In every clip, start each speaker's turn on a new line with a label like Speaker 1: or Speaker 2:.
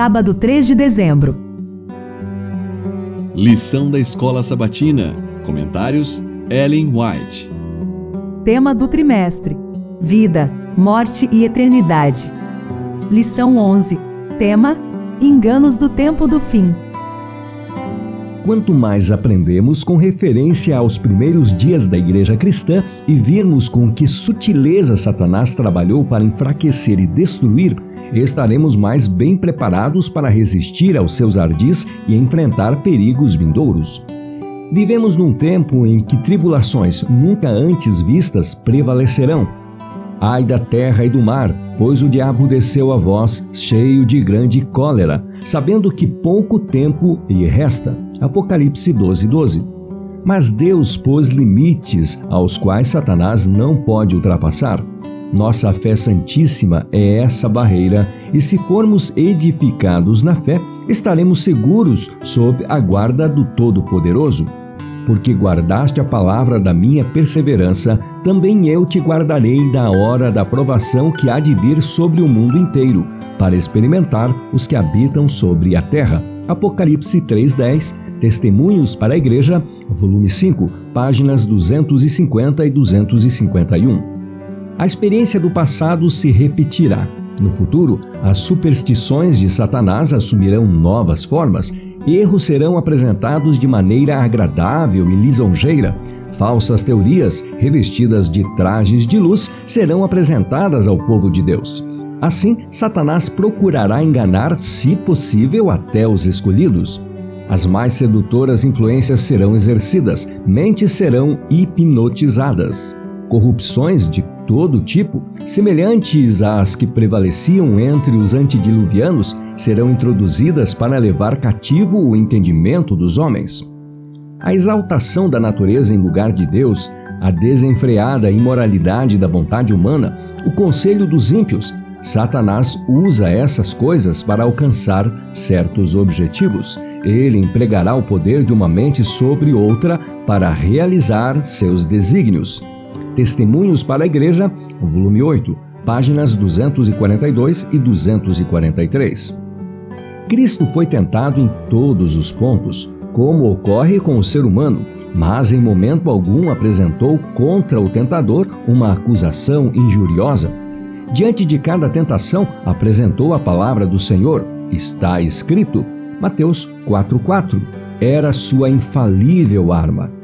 Speaker 1: sábado 3 de dezembro.
Speaker 2: Lição da Escola Sabatina. Comentários: Ellen White.
Speaker 1: Tema do trimestre: Vida, Morte e Eternidade. Lição 11. Tema: Enganos do tempo do fim.
Speaker 3: Quanto mais aprendemos com referência aos primeiros dias da igreja cristã e virmos com que sutileza Satanás trabalhou para enfraquecer e destruir, estaremos mais bem preparados para resistir aos seus ardis e enfrentar perigos vindouros. Vivemos num tempo em que tribulações nunca antes vistas prevalecerão. Ai da terra e do mar, pois o diabo desceu a vós, cheio de grande cólera, sabendo que pouco tempo lhe resta. Apocalipse 12, 12. Mas Deus pôs limites aos quais Satanás não pode ultrapassar. Nossa fé santíssima é essa barreira, e se formos edificados na fé, estaremos seguros sob a guarda do Todo-Poderoso. Porque guardaste a palavra da minha perseverança, também eu te guardarei da hora da provação que há de vir sobre o mundo inteiro, para experimentar os que habitam sobre a terra. Apocalipse 3:10, Testemunhos para a Igreja, volume 5, páginas 250 e 251. A experiência do passado se repetirá. No futuro, as superstições de Satanás assumirão novas formas, erros serão apresentados de maneira agradável e lisonjeira, falsas teorias, revestidas de trajes de luz, serão apresentadas ao povo de Deus. Assim, Satanás procurará enganar, se possível, até os escolhidos. As mais sedutoras influências serão exercidas, mentes serão hipnotizadas. Corrupções de todo tipo, semelhantes às que prevaleciam entre os antediluvianos, serão introduzidas para levar cativo o entendimento dos homens. A exaltação da natureza em lugar de Deus, a desenfreada imoralidade da vontade humana, o conselho dos ímpios, Satanás usa essas coisas para alcançar certos objetivos ele empregará o poder de uma mente sobre outra para realizar seus desígnios. Testemunhos para a Igreja, volume 8, páginas 242 e 243. Cristo foi tentado em todos os pontos, como ocorre com o ser humano, mas em momento algum apresentou contra o tentador uma acusação injuriosa. Diante de cada tentação, apresentou a palavra do Senhor: Está escrito. Mateus 4:4 era sua infalível arma.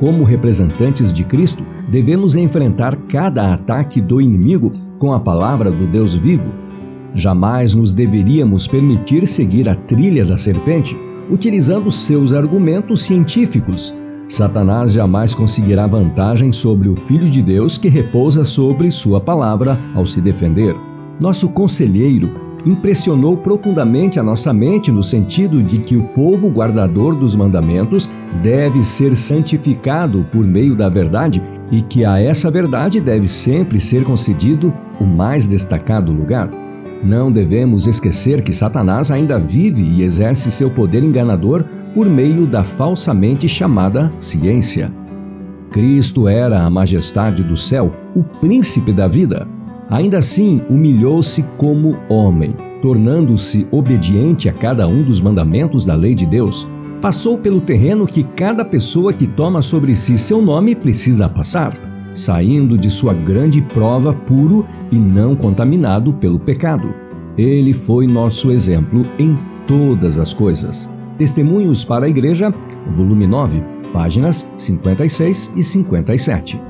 Speaker 3: Como representantes de Cristo, devemos enfrentar cada ataque do inimigo com a palavra do Deus vivo. Jamais nos deveríamos permitir seguir a trilha da serpente, utilizando seus argumentos científicos. Satanás jamais conseguirá vantagem sobre o Filho de Deus que repousa sobre sua palavra ao se defender. Nosso conselheiro impressionou profundamente a nossa mente no sentido de que o povo guardador dos mandamentos deve ser santificado por meio da verdade e que a essa verdade deve sempre ser concedido o mais destacado lugar. Não devemos esquecer que Satanás ainda vive e exerce seu poder enganador por meio da falsamente chamada ciência. Cristo era a majestade do céu, o príncipe da vida. Ainda assim, humilhou-se como homem, tornando-se obediente a cada um dos mandamentos da lei de Deus. Passou pelo terreno que cada pessoa que toma sobre si seu nome precisa passar, saindo de sua grande prova puro e não contaminado pelo pecado. Ele foi nosso exemplo em todas as coisas. Testemunhos para a Igreja, volume 9, páginas 56 e 57.